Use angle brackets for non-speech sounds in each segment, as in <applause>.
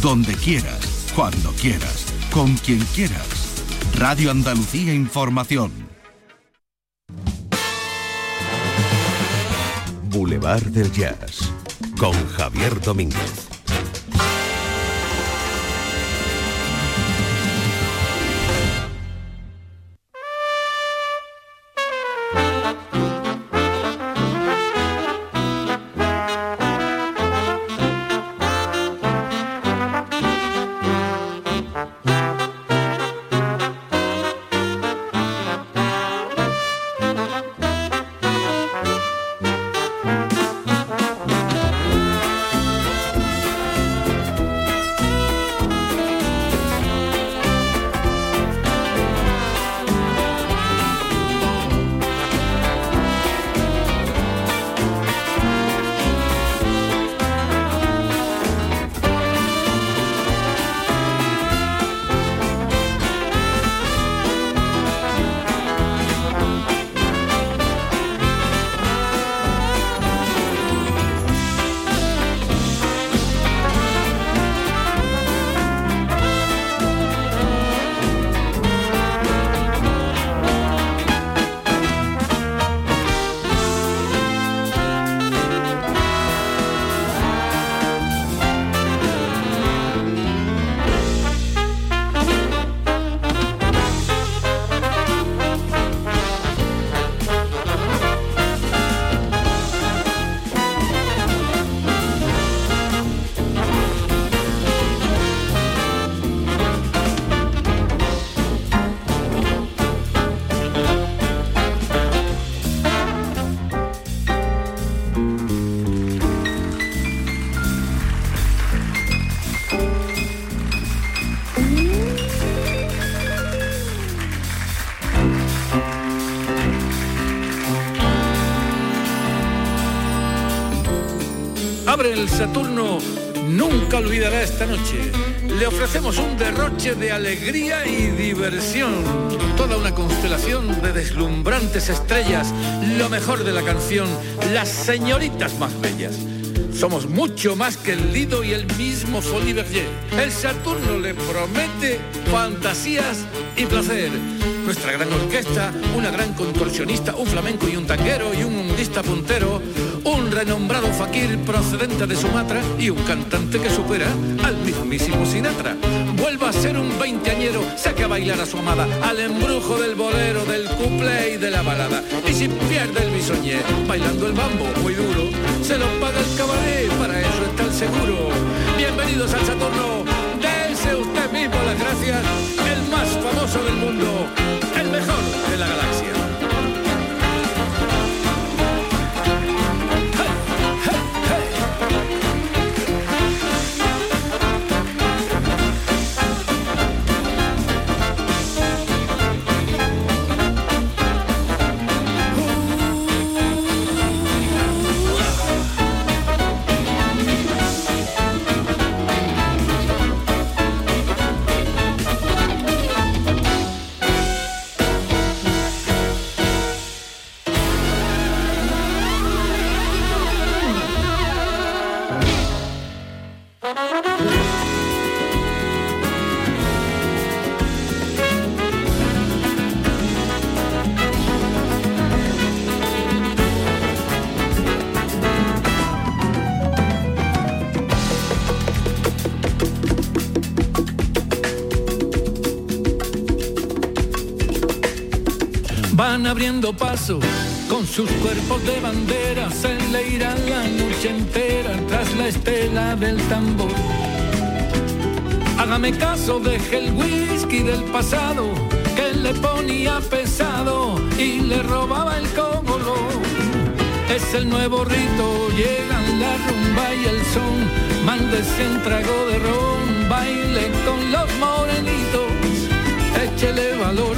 donde quieras, cuando quieras, con quien quieras. Radio Andalucía Información. Boulevard del Jazz con Javier Domínguez. Saturno nunca olvidará esta noche. Le ofrecemos un derroche de alegría y diversión. Toda una constelación de deslumbrantes estrellas, lo mejor de la canción, las señoritas más bellas. Somos mucho más que el Lido y el mismo Folie. El Saturno le promete fantasías y placer nuestra gran orquesta, una gran contorsionista, un flamenco y un tanguero y un mundista puntero, un renombrado fakir procedente de Sumatra y un cantante que supera al mismísimo Sinatra. Vuelva a ser un veinteañero, saque a bailar a su amada, al embrujo del bolero, del couple y de la balada. Y si pierde el bisoñé, bailando el bambo muy duro, se lo paga el cabaret, para eso está el seguro. Bienvenidos al Saturno, mismo las gracias, el más famoso del mundo el mejor de la galaxia. Abriendo paso con sus cuerpos de bandera, se le irá la noche entera tras la estela del tambor. Hágame caso, deje el whisky del pasado que le ponía pesado y le robaba el cómodo. Es el nuevo rito, llegan la rumba y el son, mándese un trago de ron, baile con los morenitos, échele valor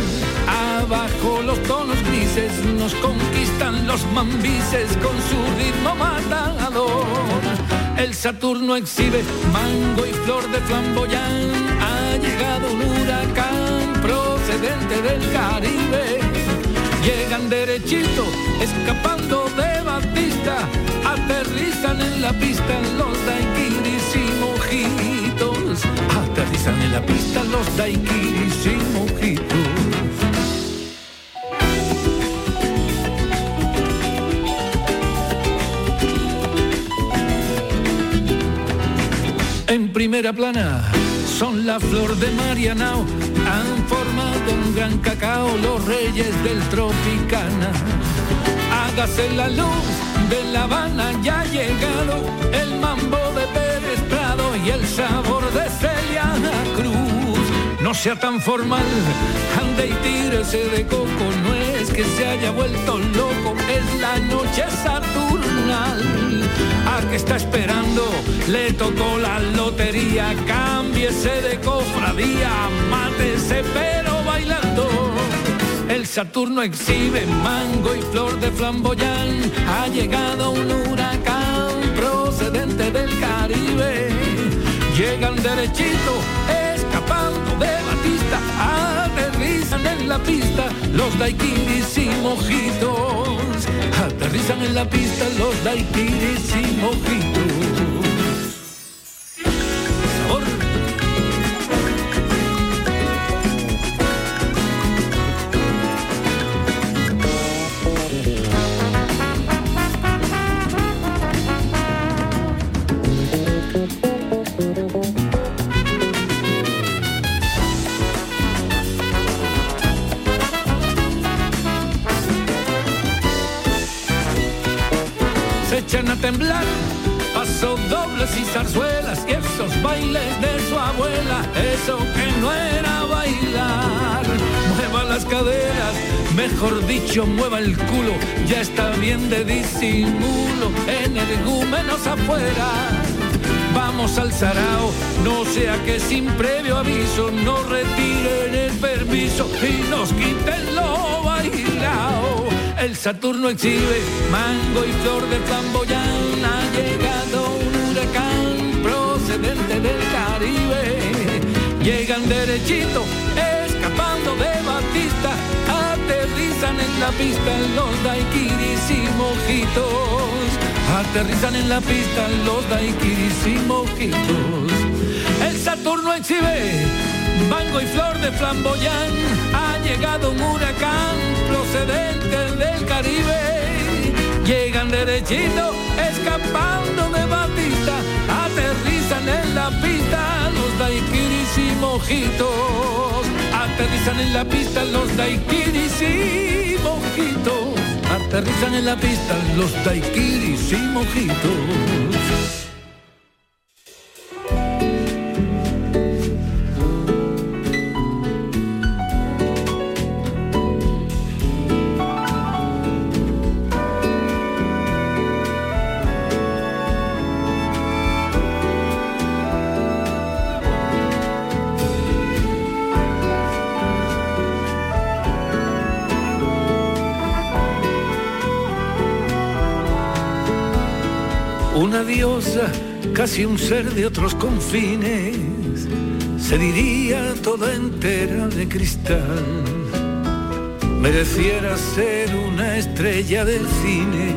Bajo los tonos grises nos conquistan los mambises con su ritmo matador. El Saturno exhibe mango y flor de flamboyán. Ha llegado un huracán procedente del Caribe. Llegan derechito, escapando de Batista. Aterrizan en la pista los daiquiris y mojitos la pista los daiquiris y mojitos. En primera plana son la flor de Marianao, han formado un gran cacao los reyes del Tropicana. Hágase la luz de La Habana, ya ha llegado el mambo de Pérez Prado y el sabor de Celia Cruz. No sea tan formal, ande y tírese de coco, es que se haya vuelto loco, es la noche saturnal. ¿A qué está esperando? Le tocó la lotería, cámbiese de cofradía, mátese pero bailando. El Saturno exhibe mango y flor de flamboyán. Ha llegado un huracán procedente del Caribe. Llegan derechito, escapando de Batista. La pista los daiquiris y mojitos. Aterrizan en la pista los daiquiris y mojitos. Temblar. Paso dobles y zarzuelas y esos bailes de su abuela, eso que no era bailar. Mueva las caderas, mejor dicho, mueva el culo, ya está bien de disimulo, energúmenos afuera. Vamos al sarao, no sea que sin previo aviso nos retiren el permiso y nos quiten lo bailao. El Saturno exhibe mango y flor de flamboyán. Huracán procedente del Caribe. Llegan derechito, escapando de Batista. Aterrizan en la pista los daiquiris y mojitos. Aterrizan en la pista los daiquiris y mojitos. El Saturno exhibe mango y flor de flamboyán. Ha llegado un huracán procedente del Caribe. Llegan derechito, escapando de la pista los daiquiris y mojitos. Aterrizan en la pista los daiquiris y mojitos. Aterrizan en la pista los daiquiris y mojitos. Casi un ser de otros confines, se diría toda entera de cristal. Mereciera ser una estrella del cine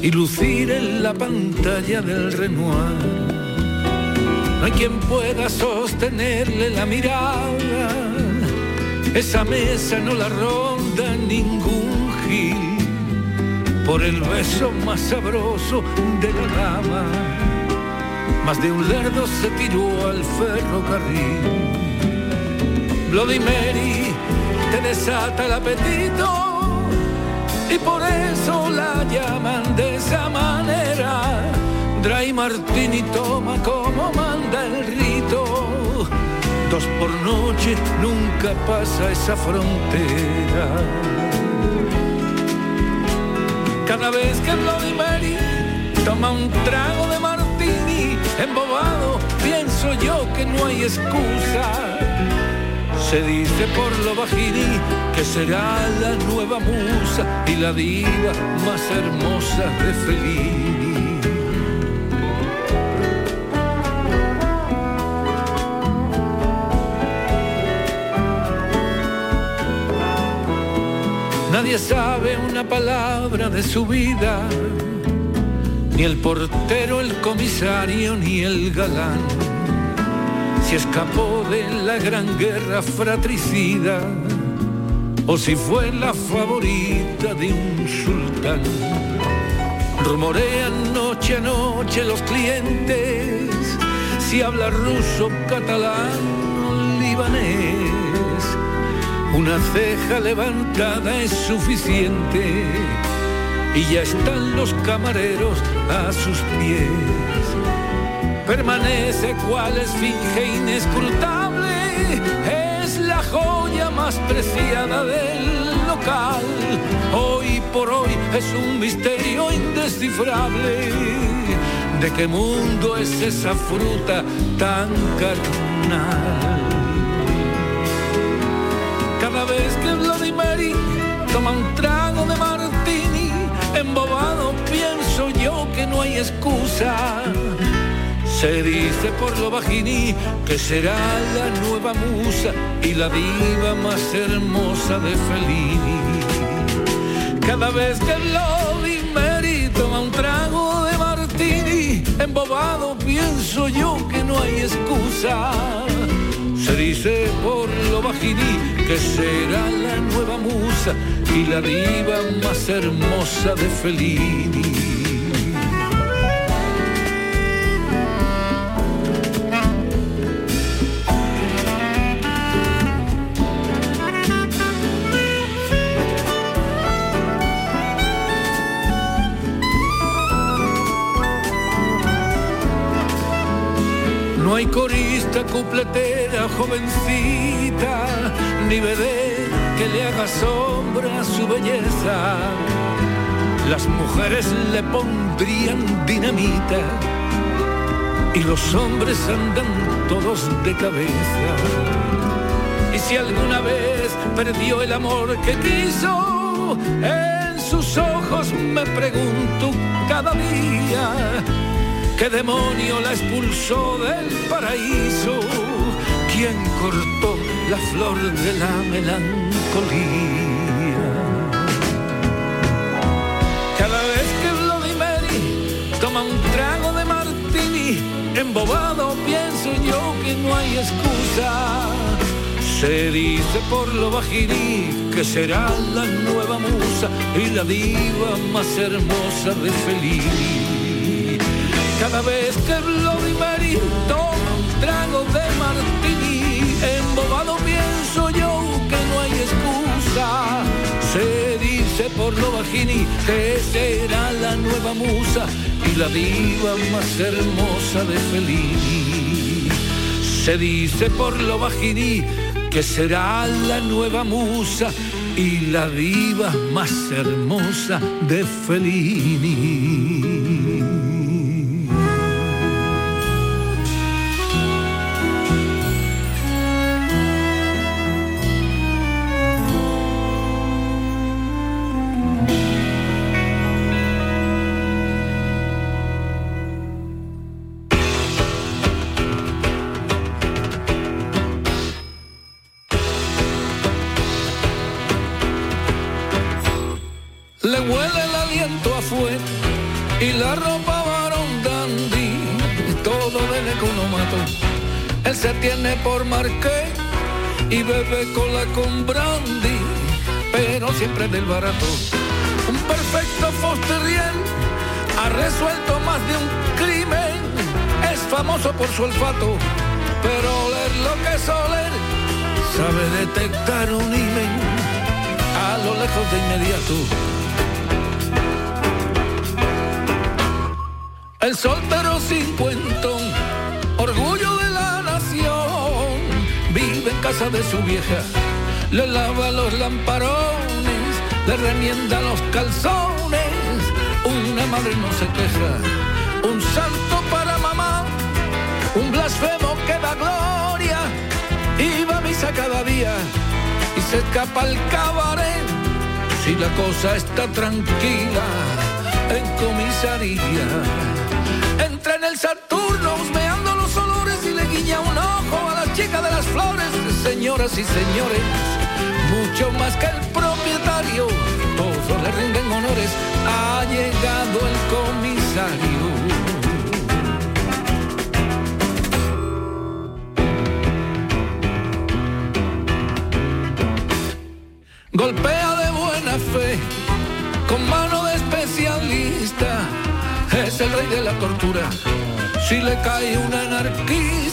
y lucir en la pantalla del Renoir. No hay quien pueda sostenerle la mirada, esa mesa no la ronda ningún gil por el beso más sabroso de la dama. Más de un lerdo se tiró al ferrocarril. Bloody Mary te desata el apetito y por eso la llaman de esa manera. Dry Martini toma como manda el rito. Dos por noche nunca pasa esa frontera. Cada vez que Bloody Mary toma un trago de martini, embobado, pienso yo que no hay excusa. Se dice por lo bajini que será la nueva musa y la diva más hermosa de Fellini. Nadie sabe una palabra de su vida, ni el portero, el comisario, ni el galán. si escapó de la gran guerra fratricida o si fue la favorita de un sultán. Rumorean noche a noche los clientes si habla ruso, catalán o libanés. Una ceja levantada es suficiente y ya están los camareros a sus pies. Permanece cual esfinge inescrutable, es la joya más preciada del local. Hoy por hoy es un misterio indescifrable de qué mundo es esa fruta tan carnal. Cada vez que Mary toma que no hay excusa. Se dice por lo bajini que será la nueva musa y la diva más hermosa de Fellini. Cada vez que Bloody Mary toma un trago de martini, embobado pienso yo que no hay excusa. Se dice por lo bajini que será la nueva musa y la diva más hermosa de Fellini. Corista, cupletera, jovencita, ni bebé que le haga sombra a su belleza. Las mujeres le pondrían dinamita y los hombres andan todos de cabeza. Y si alguna vez perdió el amor que quiso, en sus ojos me pregunto cada día ¿Qué demonio la expulsó del paraíso? ¿Quién cortó la flor de la melancolía? Cada vez que Mary toma un trago de martini, embobado pienso yo que no hay excusa. Se dice por lo bajini que será la nueva musa y la diva más hermosa de Fellini. Cada vez que Bloody Mary toma un trago de martini, embobado pienso yo que no hay excusa. Se dice por lo bajini que será la nueva musa y la diva más hermosa de Fellini. Se dice por lo bajini que será la nueva musa y la diva más hermosa de Fellini. Tiene por marqué y bebe cola con brandy, pero siempre del barato. Un perfecto Fosterriel ha resuelto más de un crimen, es famoso por su olfato, pero oler lo que es oler, sabe detectar un imen a lo lejos de inmediato. El soltero cincuentón, orgullo casa de su vieja, le lava los lamparones, le remienda los calzones, una madre no se queja, un santo para mamá, un blasfemo que da gloria, y va a misa cada día y se escapa al cabaret, si la cosa está tranquila en comisaría. Entra en el Saturno husmeando los olores y le guiña un ojo chica de las flores, señoras y señores, mucho más que el propietario, todos le rinden honores, ha llegado el comisario. Golpea de buena fe, con mano de especialista, es el rey de la tortura, si le cae un anarquista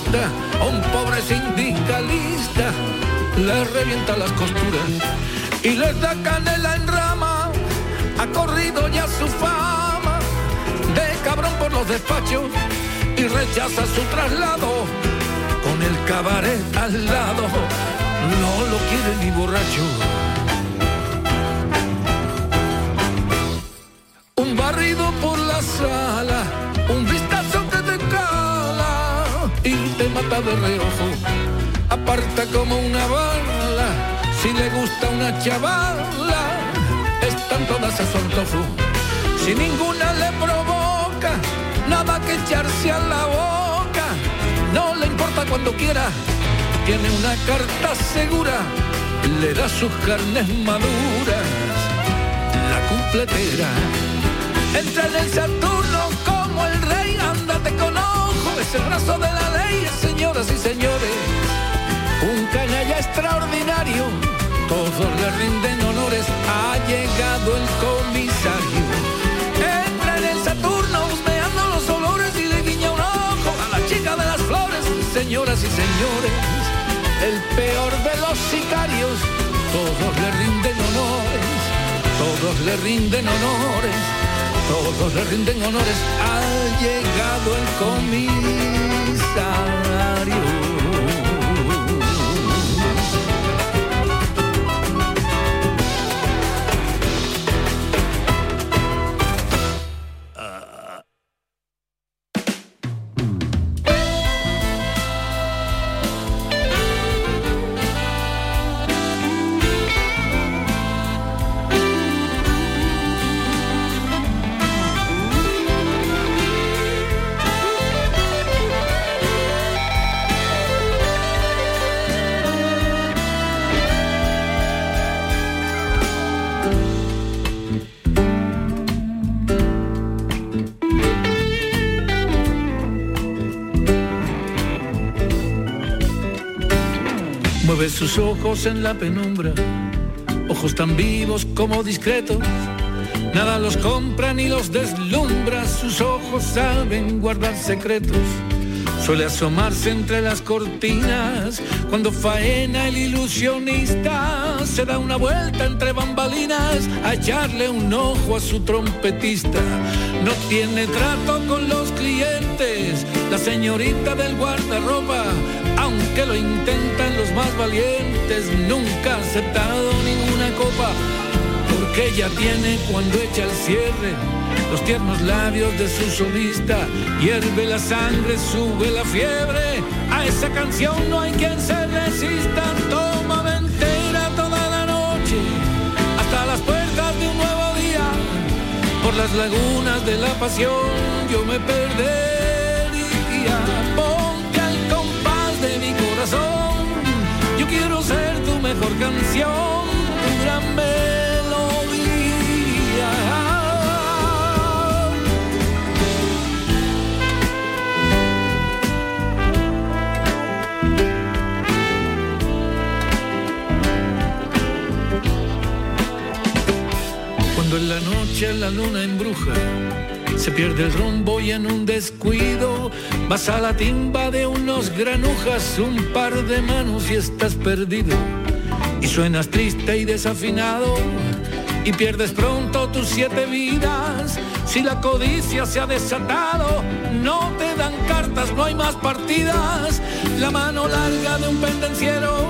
o un pobre sindicalista, le revienta las costuras y les da canela en rama, ha corrido ya su fama de cabrón por los despachos y rechaza su traslado con el cabaret al lado, no lo quiere ni borracho. Un barrido por la sala, mata de aparta como una bala, si le gusta una chavala, están todas a su antojo, si ninguna le provoca, nada que echarse a la boca, no le importa cuando quiera, tiene una carta segura, le da sus carnes maduras, la cumpletera. Entra en el Saturno como el rey, ándate con ojo, es el brazo de la ley, señoras y señores. Un canalla extraordinario, todos le rinden honores, ha llegado el comisario. Entra en el Saturno husmeando los olores y le guiña un ojo a la chica de las flores, señoras y señores. El peor de los sicarios, todos le rinden honores, todos le rinden honores todos le rinden honores, ha llegado el comisario. Mueve sus ojos en la penumbra, ojos tan vivos como discretos. Nada los compra ni los deslumbra, sus ojos saben guardar secretos. Suele asomarse entre las cortinas cuando faena el ilusionista. Se da una vuelta entre bambalinas a echarle un ojo a su trompetista. No tiene trato con los clientes, la señorita del guardarropa, aunque lo intentan los más valientes, nunca ha aceptado ninguna copa. Porque ella tiene cuando echa el cierre los tiernos labios de su solista, hierve la sangre, sube la fiebre, a esa canción no hay quien se resista, toma entera toda la noche, hasta las puertas de un nuevo día, por las lagunas de la pasión yo me perdería, corazón, yo quiero ser tu mejor canción, tu gran melodía. Cuando en la noche la luna embruja, se pierde el rumbo y en un descuido vas a la timba de unos granujas, un par de manos y estás perdido. Y suenas triste y desafinado y pierdes pronto tus siete vidas. Si la codicia se ha desatado, no te dan cartas, no hay más partidas. La mano larga de un pendenciero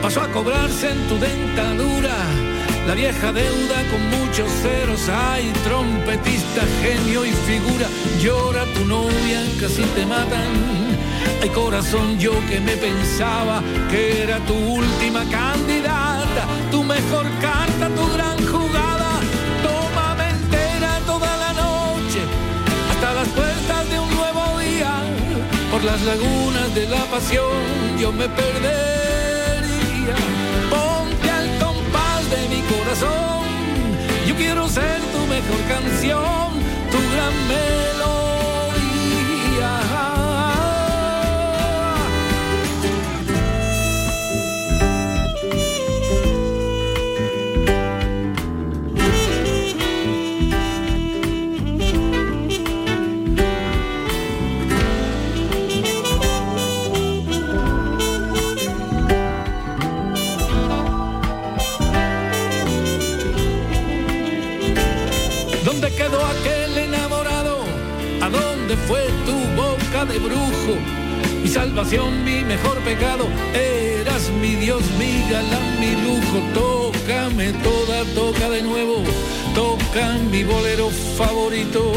pasó a cobrarse en tu dentadura. La vieja deuda con muchos ceros, hay trompetista, genio y figura. Llora tu novia, casi te matan. Hay corazón, yo que me pensaba que era tu última candidata, tu mejor carta, tu gran jugada. Tómame entera toda la noche, hasta las puertas de un nuevo día. Por las lagunas de la pasión yo me perdería. Corazón, yo quiero ser tu mejor canción, tu gran melodía. Brujo, mi salvación, mi mejor pecado. Eras mi Dios, mi galán, mi lujo. Tócame toda, toca de nuevo. Toca mi bolero favorito.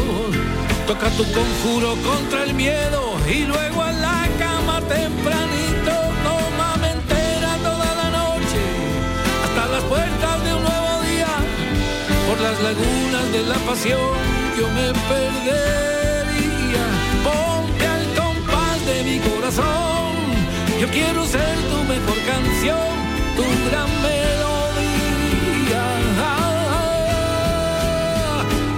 Toca tu conjuro contra el miedo y luego a la cama tempranito. Tómame entera toda la noche hasta las puertas de un nuevo día. Por las lagunas de la pasión yo me perdería. Yo quiero ser tu mejor canción, tu gran melodía.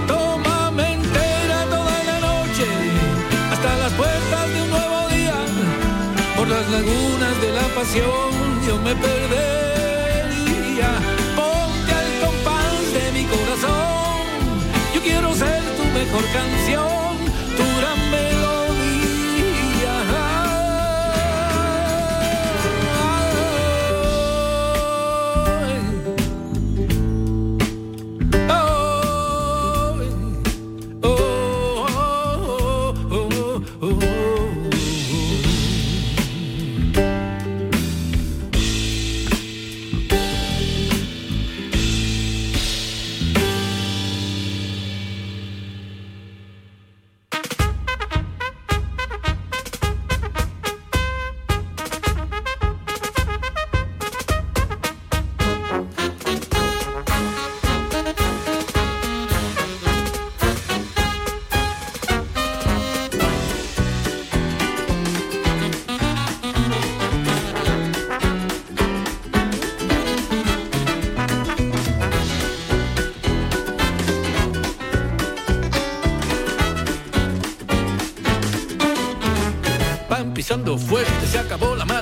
Tómame entera toda la noche hasta las puertas de un nuevo día. Por las lagunas de la pasión yo me perdería. Ponte al compás de mi corazón. Yo quiero ser tu mejor canción,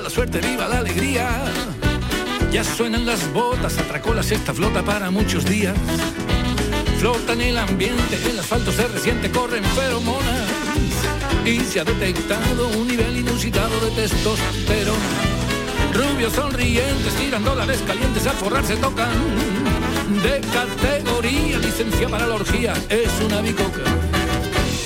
la suerte, viva la alegría. Ya suenan las botas, atracó la sexta flota para muchos días. Flota en el ambiente, el asfalto se resiente, corren feromonas. Y se ha detectado un nivel inusitado de testosterona. Rubios sonrientes, tiran dólares calientes, al forrarse tocan. De categoría, licencia para la orgía, es una bicoca.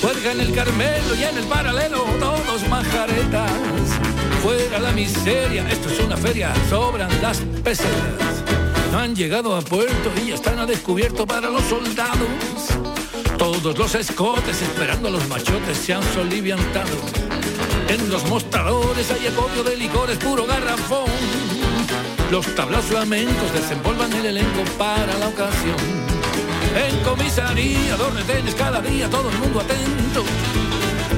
Juega en el Carmelo y en el paralelo, todos majaretas. Fuera la miseria, esto es una feria, sobran las pesetas. No han llegado a puerto y ya están a descubierto para los soldados. Todos los escotes esperando a los machotes se han soliviantado. En los mostradores hay acopio de licores, puro garrafón. Los tablas flamencos desenvolvan el elenco para la ocasión. En comisaría, dos retenes cada día, todo el mundo atento.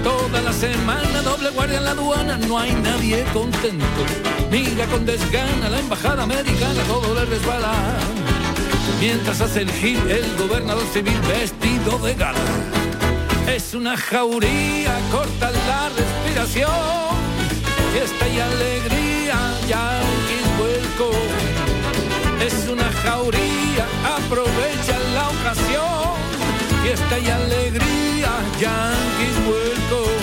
Toda la semana, doble guardia en la aduana, no hay nadie contento. Mira con desgana la embajada americana, todo le resbala. Mientras hace el gil el gobernador civil vestido de gala. Es una jauría, corta la respiración. Fiesta y alegría, yanquis vuelco. Es una jauría, aprovecha la ocasión. Fiesta y alegría, yanquis vuelco.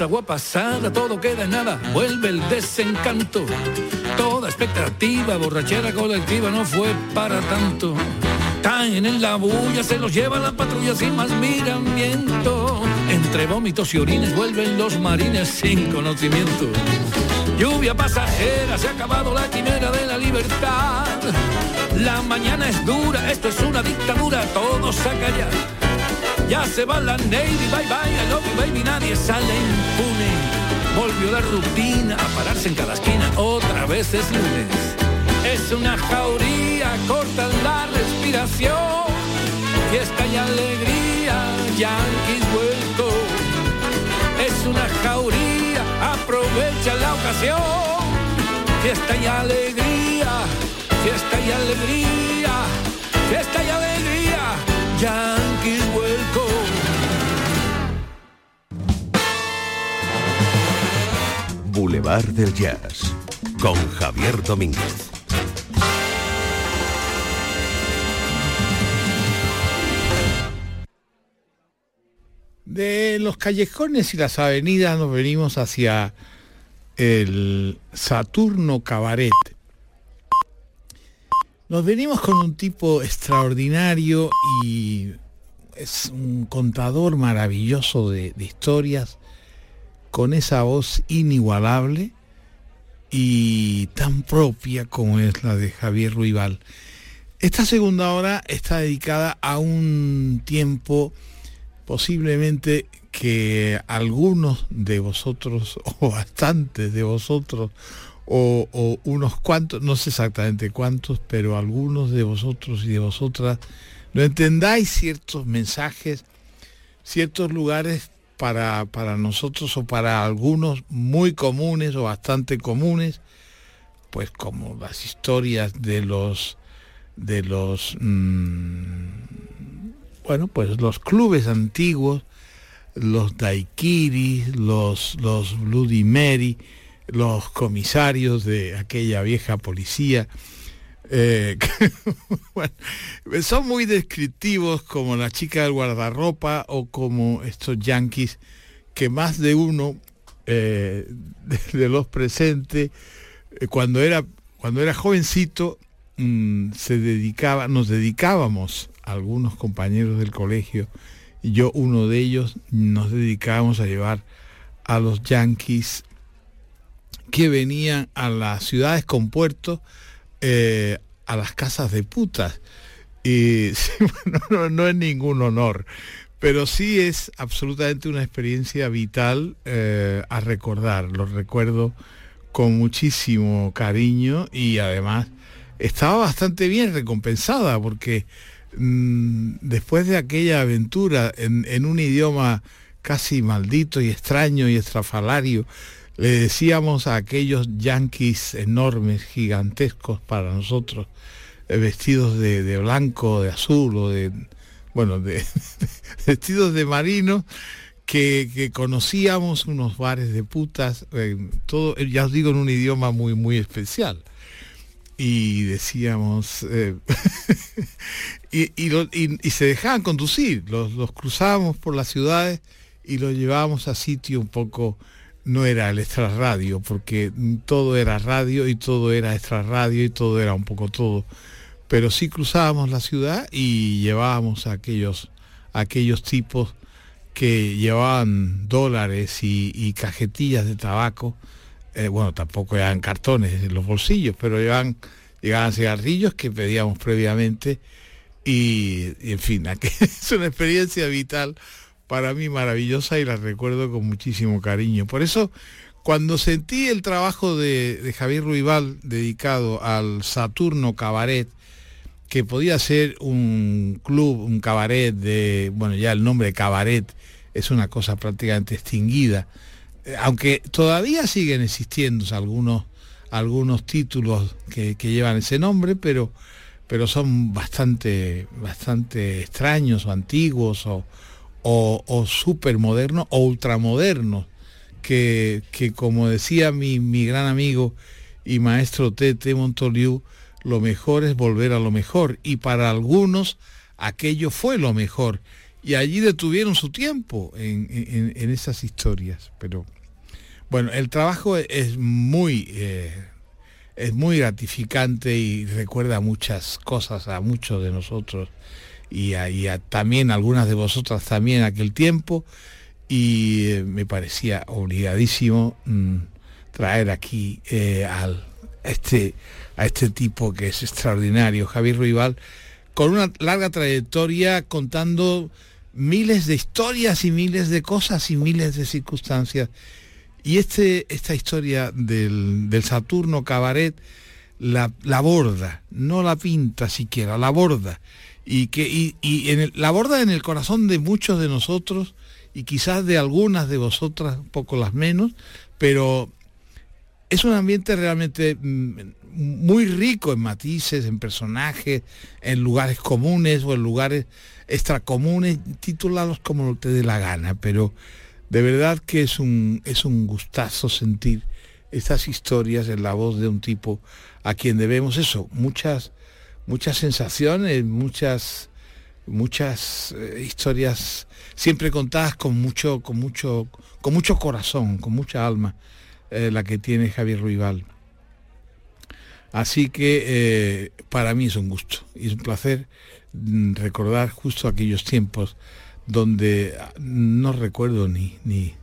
Agua pasada, todo queda en nada, vuelve el desencanto. Toda expectativa, borrachera colectiva no fue para tanto. Caen en la bulla, se los lleva la patrulla sin más miramiento. Entre vómitos y orines vuelven los marines sin conocimiento. Lluvia pasajera, se ha acabado la quimera de la libertad. La mañana es dura, esto es una dictadura, todos a callar. Ya se va la Navy, bye bye, I love you baby, nadie sale impune. Volvió la rutina a pararse en cada esquina, otra vez es lunes. Es una jauría, corta la respiración. Fiesta y alegría, yanquis vuelco. Es una jauría, aprovecha la ocasión. Fiesta y alegría, fiesta y alegría, fiesta y alegría, yanquis Boulevard. Del Jazz con Javier Domínguez. De los callejones y las avenidas nos venimos hacia el Saturno Cabaret. Nos venimos con un tipo extraordinario y es un contador maravilloso de, historias, con esa voz inigualable y tan propia como es la de Javier Ruibal. Esta segunda hora está dedicada a un tiempo posiblemente que algunos de vosotros, <laughs> o bastantes de vosotros, o, o, unos cuantos, no sé exactamente cuántos, pero algunos de vosotros y de vosotras no entendáis ciertos mensajes, ciertos lugares para, para nosotros o para algunos muy comunes o bastante comunes, pues como las historias de los de los mm, bueno pues los clubes antiguos los daiquiris los los bloody mary los comisarios de aquella vieja policía eh, <laughs> son muy descriptivos como la chica del guardarropa o como estos yanquis que más de uno eh, <laughs> de, los presentes eh, cuando era cuando era jovencito mm, se dedicaba nos dedicábamos algunos compañeros del colegio y yo uno de ellos nos dedicábamos a llevar a los yanquis que venían a las ciudades con puertos eh, a las casas de putas. Y <laughs> no, es ningún honor, pero sí es absolutamente una experiencia vital eh, a recordar. Lo recuerdo con muchísimo cariño y además estaba bastante bien recompensada porque mm, después de aquella aventura en, en, un idioma casi maldito y extraño y estrafalario le decíamos a aquellos yanquis enormes, gigantescos para nosotros, eh, vestidos de, blanco, de azul o de, bueno, de, <laughs> vestidos de marino, que, conocíamos unos bares de putas, eh, todo, eh, ya os digo, en un idioma muy, muy especial. Y decíamos, <laughs> y, se dejaban conducir, los, los cruzábamos por las ciudades y los llevábamos a sitio un poco no era el extrarradio, porque todo era radio y todo era extrarradio y todo era un poco todo. Pero sí cruzábamos la ciudad y llevábamos a aquellos, aquellos tipos que llevaban dólares y, cajetillas de tabaco. Eh, bueno, tampoco eran cartones en los bolsillos, pero llevaban, llegaban cigarrillos que pedíamos previamente y, y en fin, <laughs> es una experiencia vital para mí maravillosa y la recuerdo con muchísimo cariño. Por eso, cuando sentí el trabajo de, Javier Ruibal dedicado al Saturno Cabaret, que podía ser un club, un cabaret de, bueno, ya el nombre cabaret es una cosa prácticamente extinguida, eh, aunque todavía siguen existiendo algunos, algunos títulos que, llevan ese nombre, pero, pero son bastante, bastante extraños o antiguos o, o, o o ultramodernos, que, que como decía mi, mi, gran amigo y maestro Tete Montoliu, lo mejor es volver a lo mejor. Y para algunos aquello fue lo mejor. Y allí detuvieron su tiempo en, esas historias. Pero bueno, el trabajo es muy, eh, es muy gratificante y recuerda muchas cosas a muchos de nosotros y, a, también algunas de vosotras también aquel tiempo y eh, me parecía obligadísimo mm, traer aquí eh, al, este, a este tipo que es extraordinario, Javier Ruibal, con una larga trayectoria contando miles de historias y miles de cosas y miles de circunstancias. Y este, esta historia del, del Saturno Cabaret la, la borda, no la pinta siquiera, la borda y que y, en la borda en el corazón de muchos de nosotros y quizás de algunas de vosotras, poco las menos, pero es un ambiente realmente mm, muy rico en matices, en personajes, en lugares comunes o en lugares extracomunes, titulados como te dé la gana, pero de verdad que es un, es un gustazo sentir estas historias en la voz de un tipo a quien debemos eso, muchas, muchas sensaciones, muchas, muchas eh, historias siempre contadas con mucho, con mucho, con mucho corazón, con mucha alma, eh, la que tiene Javier Ruibal. Así que eh, para mí es un gusto y es un placer mm, recordar justo aquellos tiempos donde ah, no recuerdo ni, ni,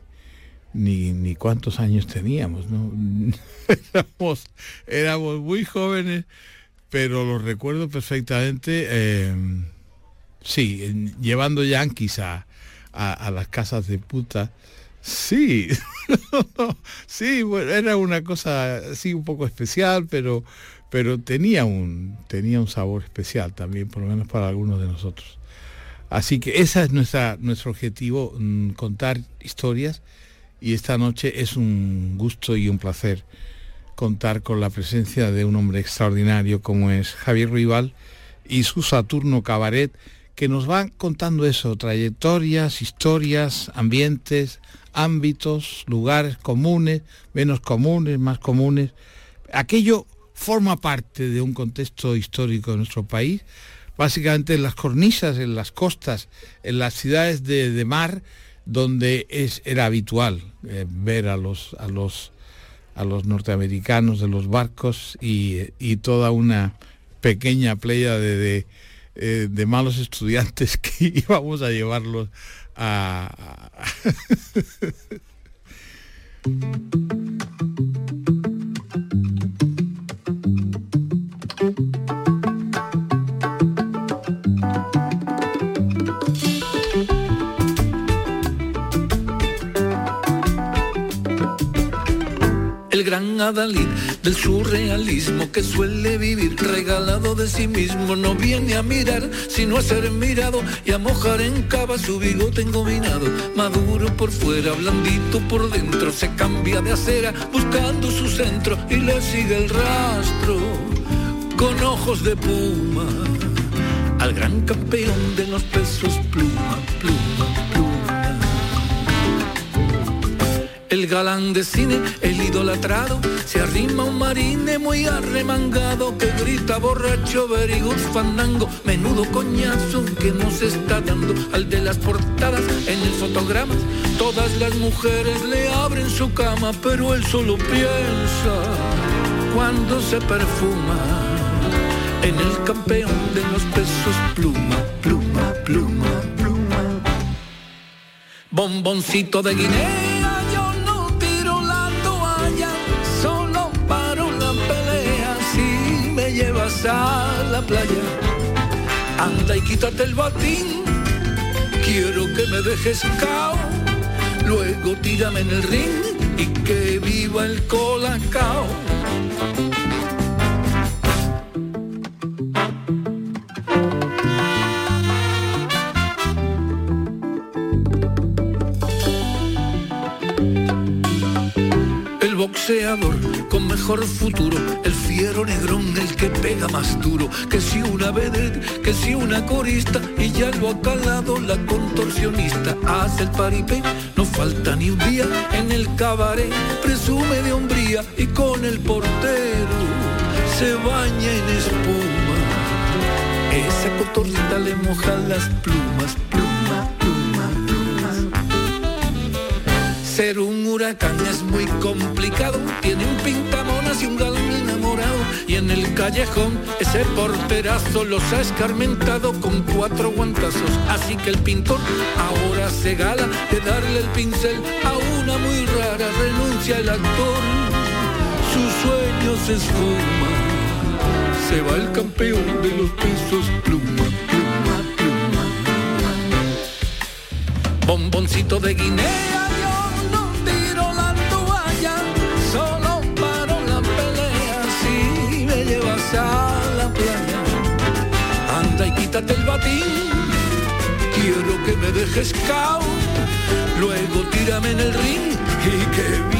ni, cuántos años teníamos, ¿no? <laughs> éramos, muy jóvenes, pero lo recuerdo perfectamente, em, sí, llevando yanquis a, a, las casas de puta, sí, <laughs> sí, bueno, era una cosa así un poco especial, pero, pero tenía, un, tenía un sabor especial también, por lo menos para algunos de nosotros. Así que ese es nuestro objetivo, mm, contar historias y esta noche es un gusto y un placer contar con la presencia de un hombre extraordinario como es Javier Rival y su Saturno Cabaret, que nos van contando eso, trayectorias, historias, ambientes, ámbitos, lugares comunes, menos comunes, más comunes. Aquello forma parte de un contexto histórico de nuestro país, básicamente en las cornisas, en las costas, en las ciudades de, mar, donde es, era habitual eh, ver a los, a, los, a los norteamericanos de los barcos y, toda una pequeña playa de, eh, de, malos estudiantes <laughs> que íbamos a llevarlos a... <laughs> gran Adalid del surrealismo que suele vivir regalado de sí mismo. No viene a mirar, sino a ser mirado y a mojar en cava su bigote engominado. Maduro por fuera, blandito por dentro, se cambia de acera buscando su centro y le sigue el rastro con ojos de puma al gran campeón de los pesos pluma, pluma, El galán de cine, el idolatrado, se arrima un marine muy arremangado que grita borracho, very good fandango, menudo coñazo que nos está dando al de las portadas en el fotograma. Todas las mujeres le abren su cama, pero él solo piensa cuando se perfuma en el campeón de los pesos pluma, pluma, pluma, pluma. Bomboncito de Guinea a la playa. Anda y quítate el batín, quiero que me dejes cao. Luego tírame en el ring y que viva el colacao. El boxeador con mejor futuro, el fiero negrón, el que pega más duro, que si una vedette, que si una corista, y ya lo ha calado la contorsionista, hace el paripé, no falta ni un día en el cabaret, presume de hombría y con el portero se baña en espuma. Esa cotorrita le moja las plumas, Ser un huracán es muy complicado, tiene un pintamonas y un galán y en el callejón ese porterazo los ha escarmentado con cuatro guantazos. Así que el pintor ahora se gala de darle el pincel a una muy rara, renuncia el actor, su sueño se esfuma. Se va el campeón de los pesos pluma, pluma, pluma. Bomboncito de Guinea dejes luego tírame en el ring y que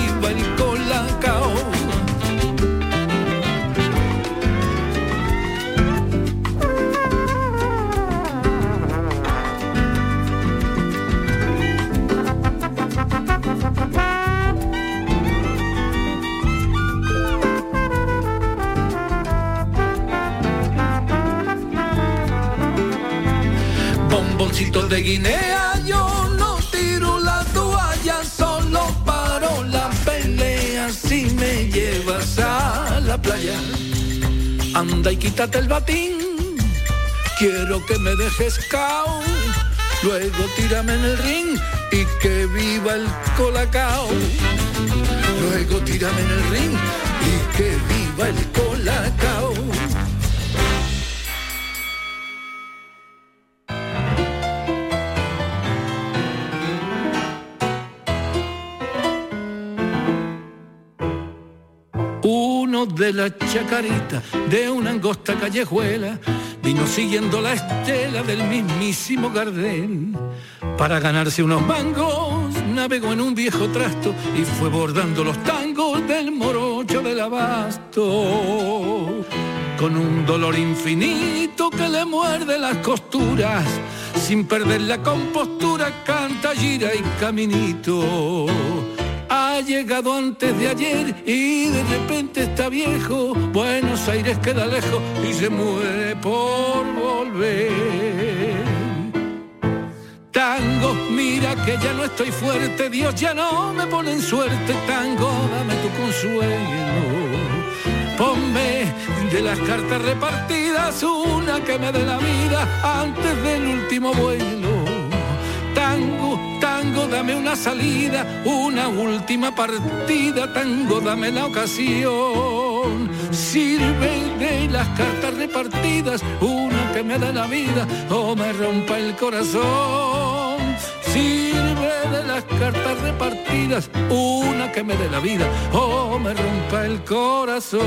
Guinea, yo no tiro la toalla, solo paro la pelea si me llevas a la playa. Anda y quítate el batín, quiero que me dejes cao. Luego tírame en el ring y que viva el colacao. Luego tírame en el ring y que viva el colacao. De la chacarita de una angosta callejuela vino siguiendo la estela del mismísimo Gardel. Para ganarse unos mangos, navegó en un viejo trasto y fue bordando los tangos del morocho del abasto. Con un dolor infinito que le muerde las costuras, sin perder la compostura, canta, gira y caminito ha llegado antes de ayer y de repente está viejo. Buenos Aires queda lejos y se muere por volver. Tango, mira que ya no estoy fuerte, Dios ya no me pone en suerte. Tango, dame tu consuelo. Ponme de las cartas repartidas una que me dé la vida antes del último vuelo. Tango, tango, dame una salida, una última partida, tango, dame la ocasión. Sirve de las cartas repartidas, una que me dé la vida o me rompa el corazón. Sirve de las cartas repartidas, una que me dé la vida o me rompa el corazón.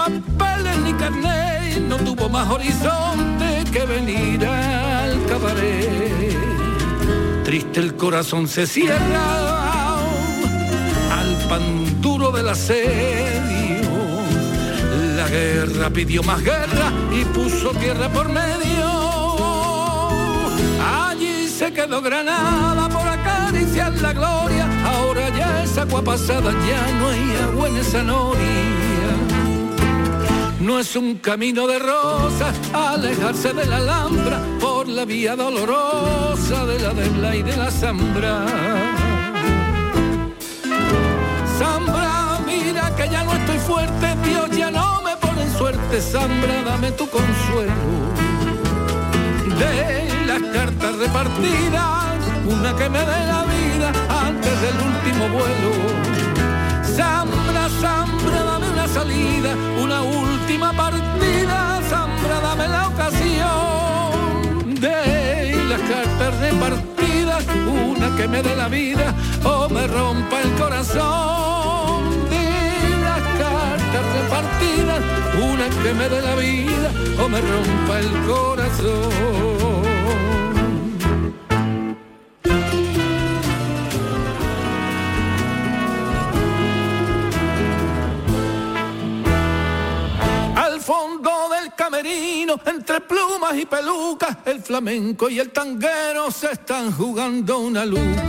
Papeles ni carnet, no tuvo más horizonte que venir al cabaret. Triste el corazón se cierra al pan duro del asedio. La guerra pidió más guerra y puso tierra por medio. Allí se quedó Granada por acariciar la gloria. Ahora ya es agua pasada, ya no hay agua en esa noria. No es un camino de rosas alejarse de la alhambra por la vía dolorosa de la debla y de la zambra. Zambra, mira que ya no estoy fuerte, Dios ya no me pone en suerte. Zambra, dame tu consuelo de las cartas repartidas, una que me dé la vida antes del último vuelo. Zambra, salida, una última partida, Zambra, dame la ocasión de las cartas repartidas, una que me dé la vida o me rompa el corazón. De las cartas repartidas, una que me dé la vida o me rompa el corazón. Entre plumas y pelucas, el flamenco y el tanguero se están jugando una luca.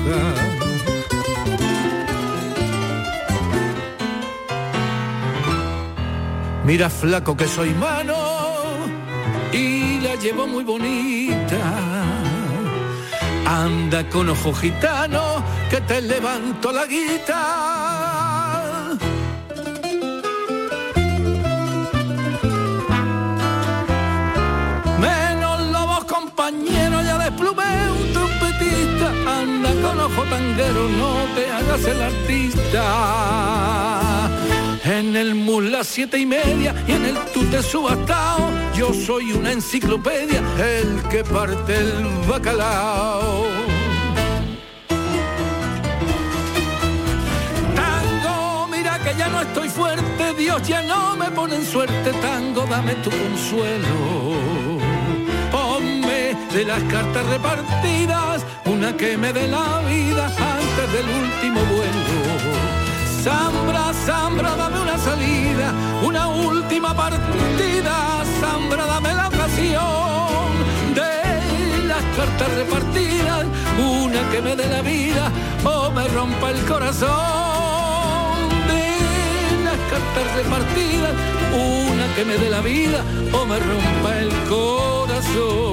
Mira flaco que soy mano y la llevo muy bonita. Anda con ojo gitano que te levanto la guita. Anda con ojo tanguero, no te hagas el artista. En el mus las siete y media y en el tute subastao. Yo soy una enciclopedia, el que parte el bacalao. Tango, mira que ya no estoy fuerte, Dios ya no me pone en suerte. Tango, dame tu consuelo. Ponme de las cartas repartidas, una que me dé la vida antes del último vuelo. Zambra, Zambra, dame una salida, una última partida, Zambra, dame la ocasión cartas repartidas, una que me dé la vida o me rompa el corazón. De las cartas repartidas, una que me dé la vida o me rompa el corazón.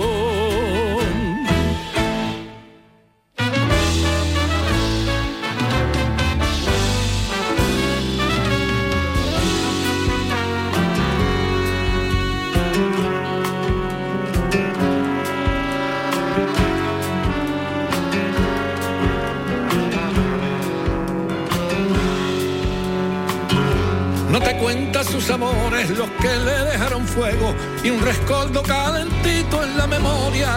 Amores los que le dejaron fuego y un rescoldo calentito en la memoria.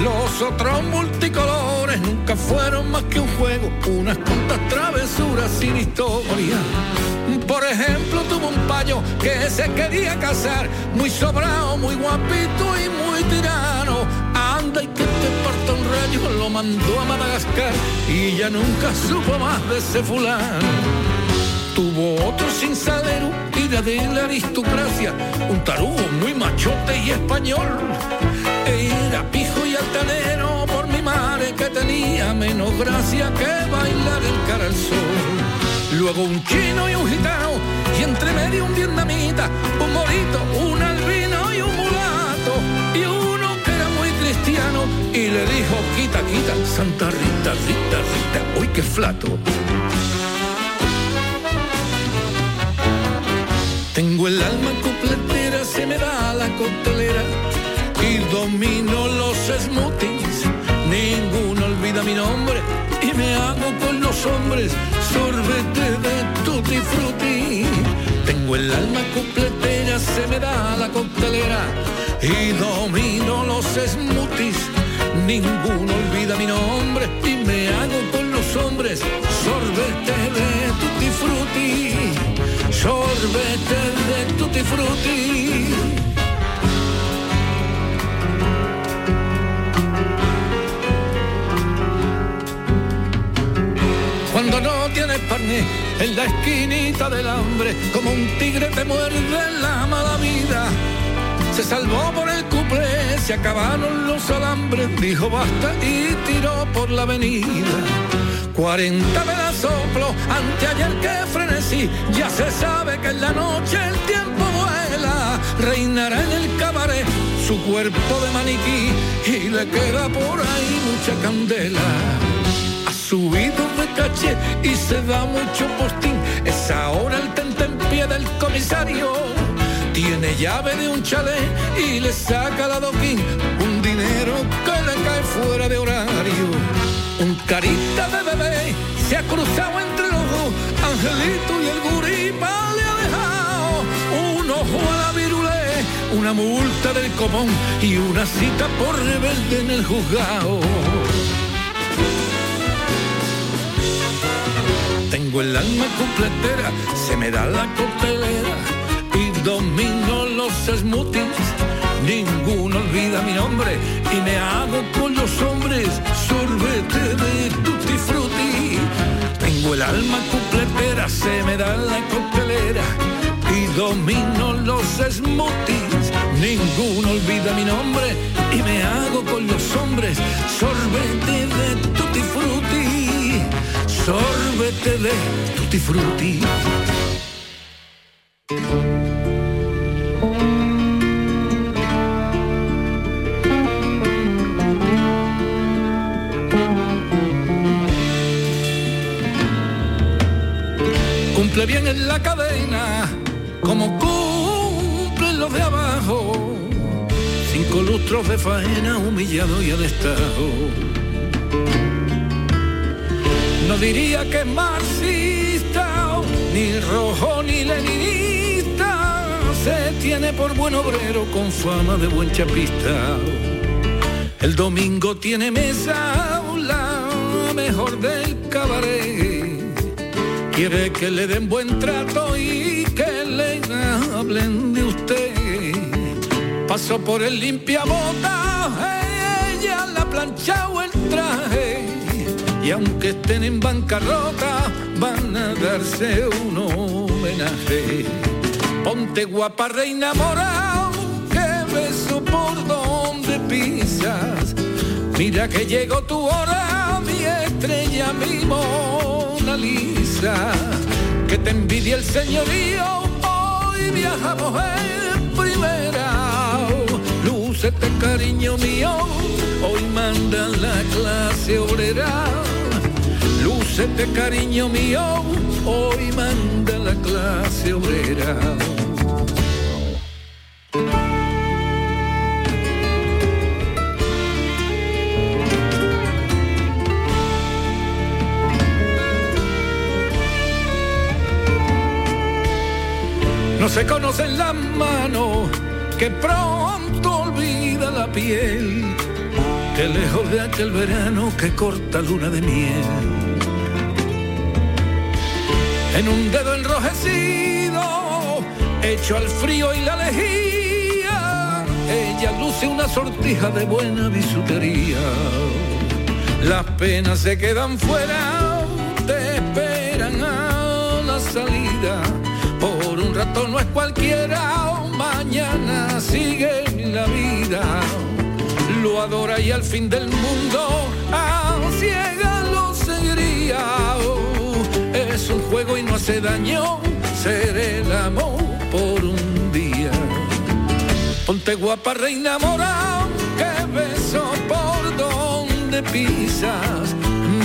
Los otros multicolores nunca fueron más que un juego, unas cuantas travesuras sin historia. Por ejemplo, tuvo un payo que se quería casar, muy sobrado, muy guapito y muy tirano. Anda y que te parta un rayo, lo mandó a Madagascar y ya nunca supo más de ese fulano. Tuvo otro sin salero, era de la aristocracia, un tarugo muy machote y español. Era pijo y altanero por mi madre que tenía menos gracia que bailar el cara al sol. Luego un chino y un gitano, y entre medio un vietnamita, un morito, un albino y un mulato, y uno que era muy cristiano, y le dijo, quita, quita, Santa Rita, Rita, Rita, uy, qué flato. Tengo el alma completera, se me da la coctelera y domino los smoothies. Ninguno olvida mi nombre y me hago con los hombres sorbete de tutti frutti. Tengo el alma completera, se me da la coctelera y domino los smoothies. Ninguno olvida mi nombre y me hago con los hombres sorbete de tutti frutti sorbete de tutti frutti. Cuando no tienes parné en la esquinita del hambre, como un tigre te muerde la mala vida. Se salvó por el cuplé, se acabaron los alambres, dijo basta y tiró por la avenida. 40 velas soplo, anteayer que frenesí, ya se sabe que en la noche el tiempo vuela, reinará en el cabaret su cuerpo de maniquí y le queda por ahí mucha candela. Ha subido de caché y se da mucho postín, es ahora el pie del comisario. Tiene llave de un chalet y le saca la doquín un dinero que le cae fuera de horario un carita cruzado entre los dos, Angelito y el guripa le ha dejado un ojo a la virulé, una multa del común y una cita por rebelde en el juzgado. Tengo el alma completera, se me da la coctelera y domino los smoothies ninguno olvida mi nombre y me hago con los hombres sorbete de tutti frutti. Tengo el alma completera, se me da la coctelera y domino los smoothies. Ninguno olvida mi nombre y me hago con los hombres sorbete de tutti frutti. Sorbete de tutti frutti. Bien en la cadena, como cumplen los de abajo. Cinco lustros de faena, humillado y estado No diría que marxista, ni rojo ni leninista. Se tiene por buen obrero con fama de buen chapista. El domingo tiene mesa, la mejor del cabaret Quiere que le den buen trato y que le hablen de usted. Pasó por el limpia bota, ella la plancha o el traje. Y aunque estén en bancarrota, van a darse un homenaje. Ponte guapa, reina morao, que beso por donde pisas Mira que llegó tu hora, mi estrella, mi Mona Lisa. Que te envidia el señorío, hoy viajamos en primera. Lúcete, cariño mío, hoy manda la clase obrera. Lúcete, cariño mío, hoy manda la clase obrera. Se conocen las manos que pronto olvida la piel, que lejos de aquel verano que corta luna de miel. En un dedo enrojecido, hecho al frío y la lejía, ella luce una sortija de buena bisutería. Las penas se quedan fuera, te esperan a la salida rato no es cualquiera, mañana sigue la vida. Lo adora y al fin del mundo a ciega lo seguiría. Es un juego y no hace daño ser el amor por un día. Ponte guapa, reina mora, que beso por donde pisas.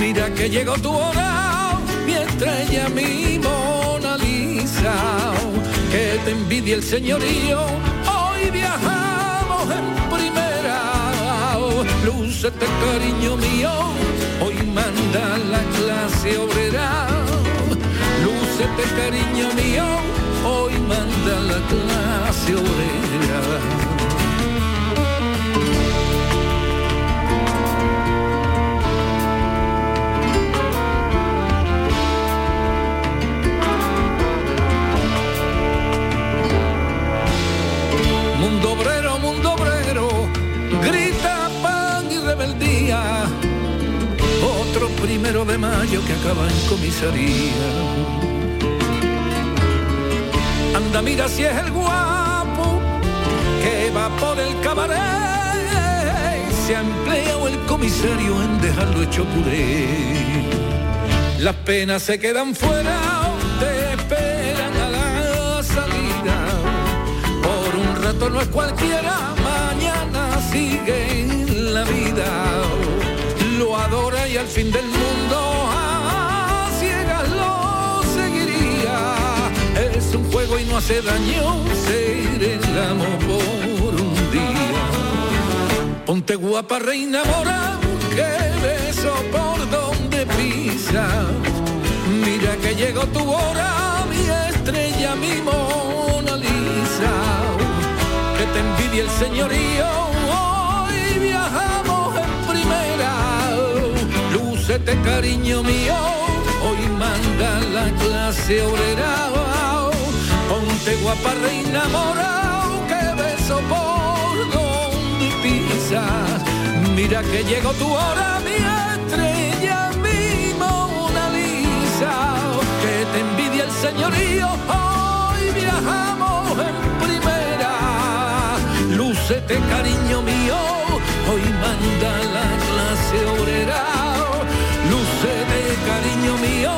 Mira que llegó tu hora, mi estrella, mi Mona Lisa. Que te envidia el señorío, hoy viajamos en primera. Lúcete, cariño mío, hoy manda la clase obrera. Lúcete, cariño mío, hoy manda la clase obrera. Otro primero de mayo que acaba en comisaría. Anda, mira si es el guapo que va por el cabaret. Se ha empleado el comisario en dejarlo hecho puré. Las penas se quedan fuera, te esperan a la salida. Por un rato no es cualquiera, mañana sigue la vida. Lo adora y al fin del mundo a ciegas lo seguiría. Es un juego y no hace daño ser el amor por un día. Ponte guapa, reina mora, que beso por donde pisas. Mira que llegó tu hora, mi estrella, mi Mona Lisa. Que te envidia el señorío, Lúcete, cariño mío, hoy manda la clase obrera. Ponte guapa, reina mora, que beso por donde pisas. Mira que llegó tu hora, mi estrella, mi Mona Lisa. Que te envidia el señorío, hoy viajamos en primera. Lúcete, cariño mío, hoy manda la clase obrera. Lúcete, cariño mío,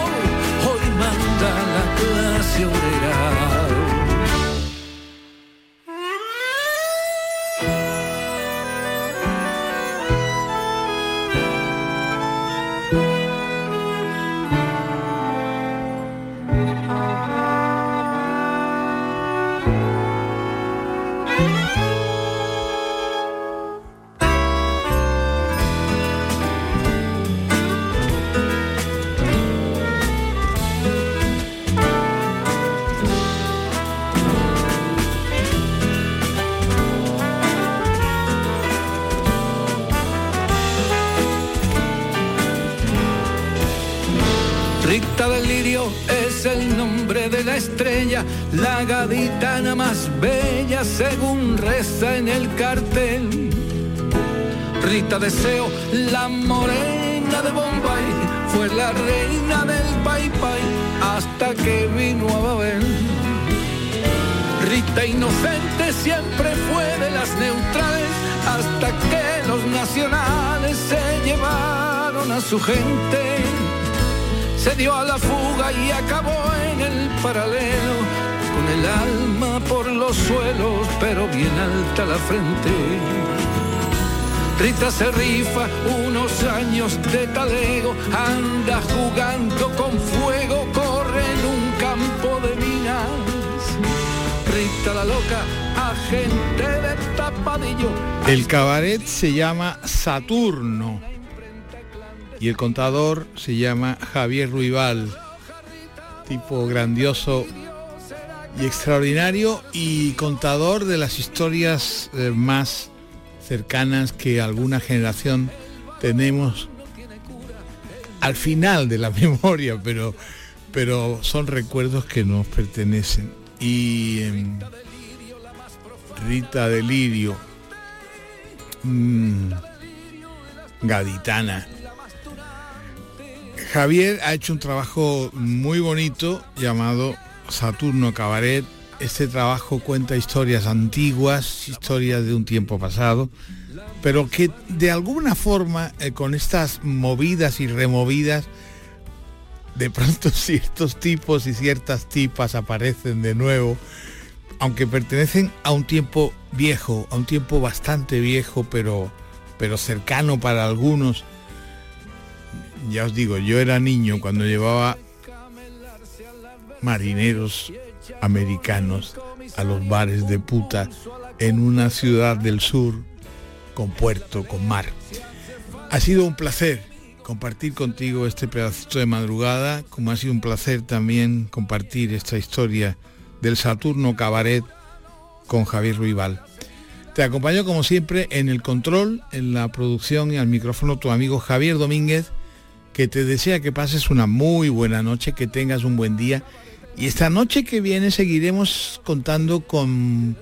hoy manda la clase obrera. Gaditana más bella según reza en el cartel. Rita Deseo, la morena de Bombay, fue la reina del Pai hasta que vino a Babel. Rita inocente siempre fue de las neutrales, hasta que los nacionales se llevaron a su gente. Se dio a la fuga y acabó en el paralelo, con el alma por los suelos, pero bien alta la frente. Rita se rifa unos años de talego, anda jugando con fuego, corre en un campo de minas. Rita la loca, agente de tapadillo. El cabaret se llama Saturno y el contador se llama Javier Ruibal, tipo grandioso y extraordinario y contador de las historias eh, más cercanas que alguna generación tenemos al final de la <laughs> memoria, pero, pero son recuerdos que nos pertenecen. Y em, Rita Delirio, mm, Gaditana. Javier ha hecho un trabajo muy bonito llamado Saturno Cabaret este trabajo cuenta historias antiguas, historias de un tiempo pasado, pero que de alguna forma eh, con estas movidas y removidas, de pronto <laughs> ciertos tipos y ciertas tipas aparecen de nuevo, aunque pertenecen a un tiempo viejo, a un tiempo bastante viejo, pero, pero cercano para algunos. Ya os digo, yo era niño cuando llevaba marineros americanos a los bares de puta en una ciudad del sur con puerto, con mar. Ha sido un placer compartir contigo este pedacito de madrugada, como ha sido un placer también compartir esta historia del Saturno Cabaret con Javier Ruibal. Te acompaño como siempre en el control, en la producción y al micrófono tu amigo Javier Domínguez, que te desea que pases una muy buena noche, que tengas un buen día y esta noche que viene seguiremos contando con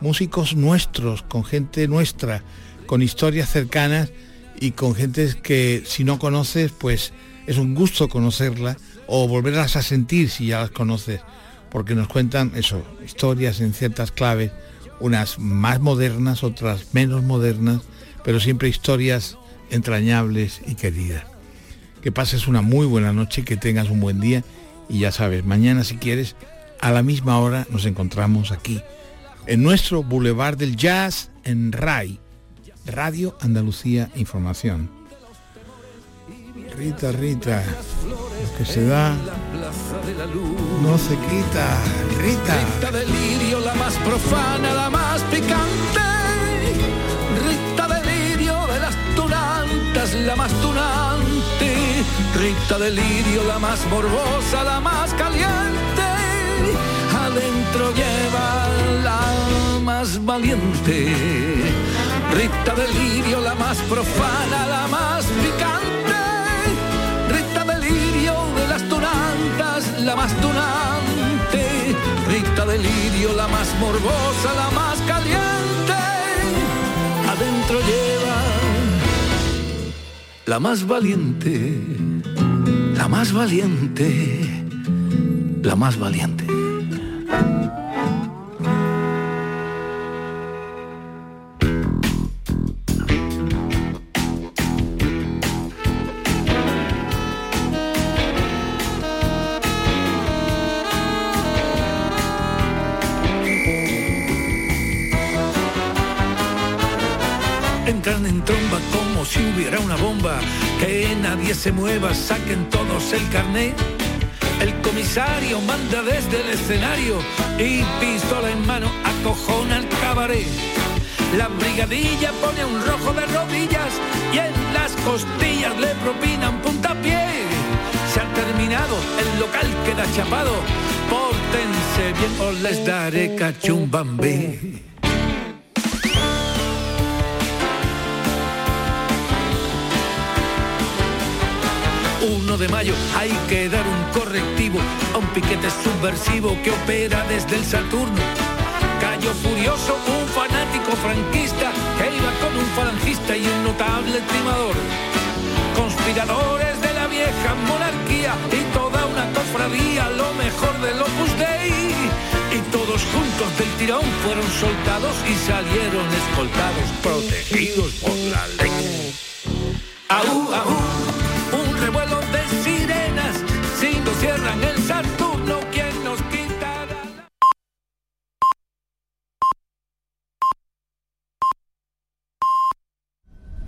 músicos nuestros, con gente nuestra, con historias cercanas y con gente que si no conoces, pues es un gusto conocerla o volverlas a sentir si ya las conoces, porque nos cuentan eso, historias en ciertas claves, unas más modernas, otras menos modernas, pero siempre historias entrañables y queridas. Que pases una muy buena noche, que tengas un buen día y ya sabes, mañana si quieres, a la misma hora nos encontramos aquí, en nuestro Boulevard del Jazz en RAI, Radio Andalucía Información. Rita, Rita, lo que se da no se quita. Rita. Rita delirio, la más profana, la más picante. Rita delirio de las tunantas, la más tunante. Rita delirio, la más morbosa, la más caliente. Adentro lleva la más valiente. Rita delirio, la más profana, la más picante. Rita delirio de las tunantas, la más tunante. Rita delirio, la más morbosa, la más caliente. Adentro lleva la más valiente, la más valiente, la más valiente. Si hubiera una bomba, que nadie se mueva, saquen todos el carnet. El comisario manda desde el escenario y pistola en mano acojona el cabaret. La brigadilla pone un rojo de rodillas y en las costillas le propinan puntapié. Se ha terminado, el local queda chapado. Pórtense bien o les daré cachumbambé. 1 de mayo hay que dar un correctivo a un piquete subversivo que opera desde el Saturno. Cayó furioso un fanático franquista que iba con un falangista y un notable timador. Conspiradores de la vieja monarquía y toda una cofradía, lo mejor del Opus Dei. Y todos juntos del tirón fueron soltados y salieron escoltados, protegidos por la ley. Aú, aú. cierran el